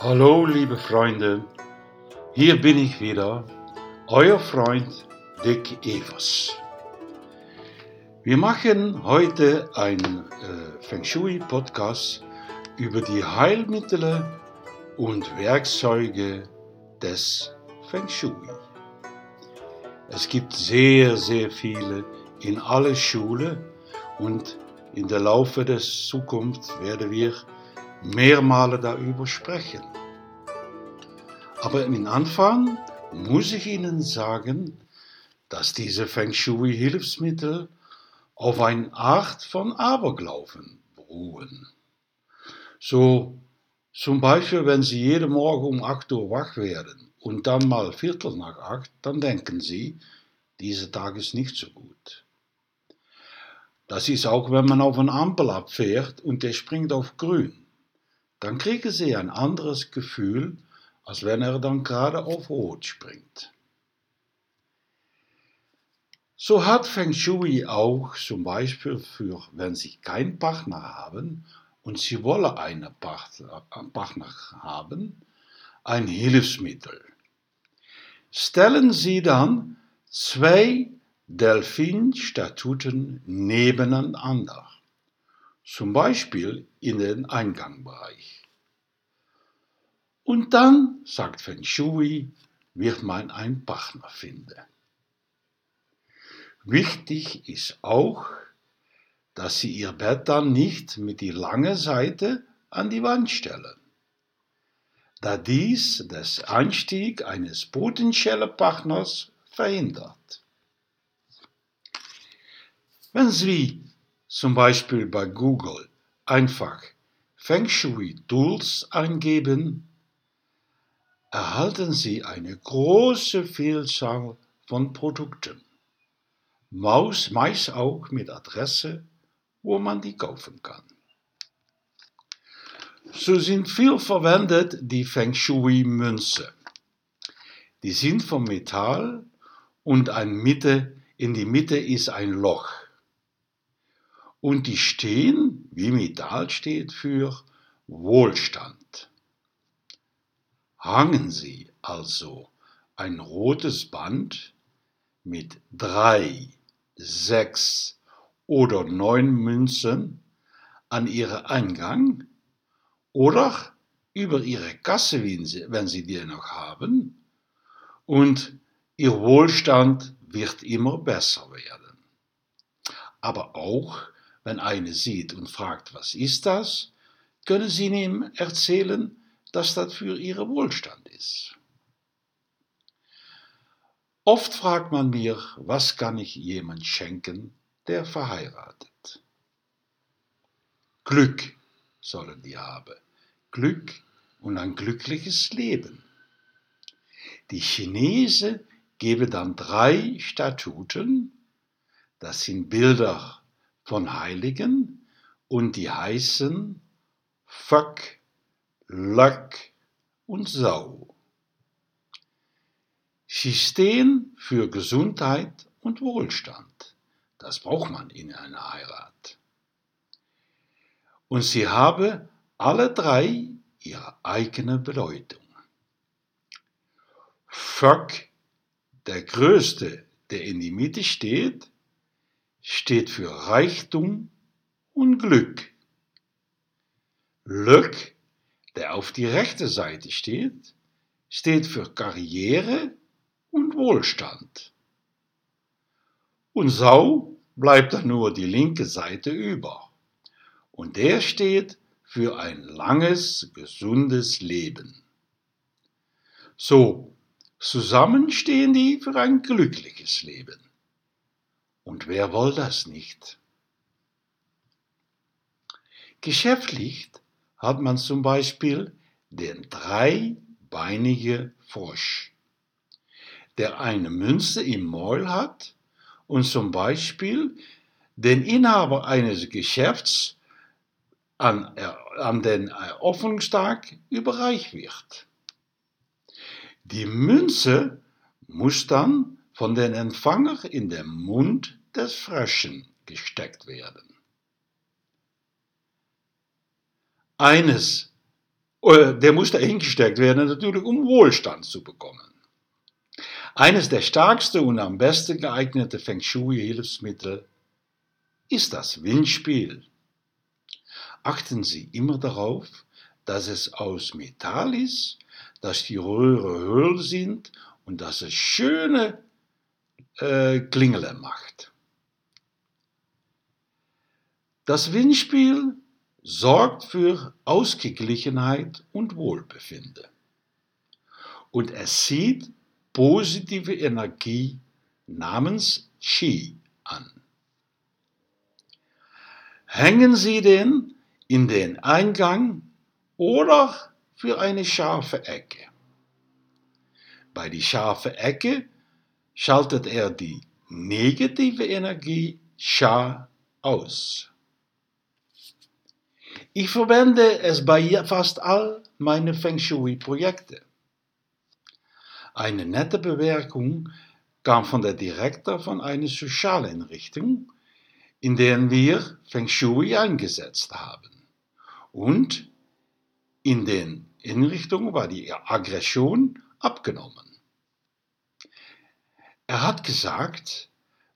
Hallo liebe Freunde, hier bin ich wieder, euer Freund Dick Evers. Wir machen heute einen äh, Feng Shui Podcast über die Heilmittel und Werkzeuge des Feng Shui. Es gibt sehr, sehr viele in alle Schulen und in der Laufe der Zukunft werden wir mehrmals darüber sprechen. Aber im Anfang muss ich Ihnen sagen, dass diese Feng Shui Hilfsmittel auf eine Art von Aberglauben beruhen. So zum Beispiel, wenn Sie jeden Morgen um 8 Uhr wach werden und dann mal Viertel nach 8, dann denken Sie, dieser Tag ist nicht so gut. Das ist auch, wenn man auf eine Ampel abfährt und der springt auf grün. Dann kriegen Sie ein anderes Gefühl, als wenn er dann gerade auf Rot springt. So hat Feng Shui auch zum Beispiel für, wenn Sie keinen Partner haben und Sie wollen einen Partner haben, ein Hilfsmittel. Stellen Sie dann zwei Delfinstatuten nebeneinander, zum Beispiel in den Eingangbereich. Und dann, sagt Feng Shui, wird man einen Partner finden. Wichtig ist auch, dass Sie Ihr Bett dann nicht mit die lange Seite an die Wand stellen, da dies das Einstieg eines potenziellen Partners verhindert. Wenn Sie zum Beispiel bei Google einfach Feng Shui Tools eingeben, erhalten Sie eine große Vielzahl von Produkten, meist auch mit Adresse wo man die kaufen kann. So sind viel verwendet die Feng Shui Münze. Die sind von Metall und ein Mitte, in die Mitte ist ein Loch. Und die stehen, wie Metall steht, für Wohlstand. Hangen Sie also ein rotes Band mit drei, sechs, oder neun Münzen an Ihren Eingang oder über Ihre Kasse, wenn Sie die noch haben, und Ihr Wohlstand wird immer besser werden. Aber auch, wenn eine sieht und fragt, was ist das, können Sie ihm erzählen, dass das für Ihren Wohlstand ist. Oft fragt man mir, was kann ich jemand schenken, der verheiratet. Glück sollen die haben, Glück und ein glückliches Leben. Die Chinesen geben dann drei Statuten, das sind Bilder von Heiligen und die heißen Fuck, Luck und Sau. Sie stehen für Gesundheit und Wohlstand. Das braucht man in einer Heirat. Und sie haben alle drei ihre eigene Bedeutung. Fuck, der Größte, der in die Mitte steht, steht für Reichtum und Glück. Lück, der auf die rechte Seite steht, steht für Karriere und Wohlstand. Und so bleibt dann nur die linke Seite über. Und der steht für ein langes, gesundes Leben. So, zusammen stehen die für ein glückliches Leben. Und wer will das nicht? Geschäftlich hat man zum Beispiel den dreibeinige Frosch, der eine Münze im Maul hat und zum Beispiel den Inhaber eines Geschäfts an, an den Eröffnungstag überreicht wird. Die Münze muss dann von den Empfänger in den Mund des Fröschen gesteckt werden. eines, äh, der musste eingesteckt werden, natürlich um Wohlstand zu bekommen. Eines der stärksten und am besten geeigneten Feng Shui-Hilfsmittel ist das Windspiel. Achten Sie immer darauf, dass es aus Metall ist, dass die Röhre höhl sind und dass es schöne äh, Klingele macht. Das Windspiel sorgt für Ausgeglichenheit und Wohlbefinden. Und es zieht positive Energie namens Qi an. Hängen Sie den in den Eingang oder für eine scharfe Ecke. Bei die scharfe Ecke schaltet er die negative Energie Sha aus. Ich verwende es bei fast all meine Feng Shui-Projekte. Eine nette Bemerkung kam von der Direktor von einer Sozialeinrichtung, in der wir Feng Shui eingesetzt haben. Und in den Einrichtungen war die Aggression abgenommen. Er hat gesagt,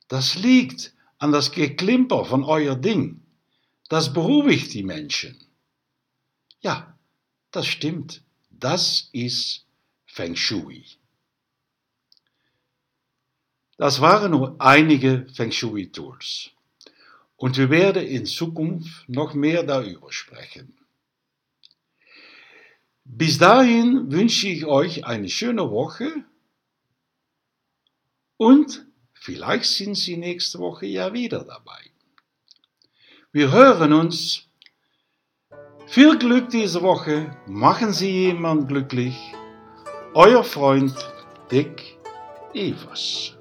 das liegt an das Geklimper von euer Ding. Das beruhigt die Menschen. Ja, das stimmt. Das ist Feng Shui. Das waren nur einige Feng Shui-Tools. Und wir werden in Zukunft noch mehr darüber sprechen. Bis dahin wünsche ich euch eine schöne Woche und vielleicht sind Sie nächste Woche ja wieder dabei. Wir hören uns. Viel Glück diese Woche. Machen Sie jemand glücklich. Euer Freund Dick Evers.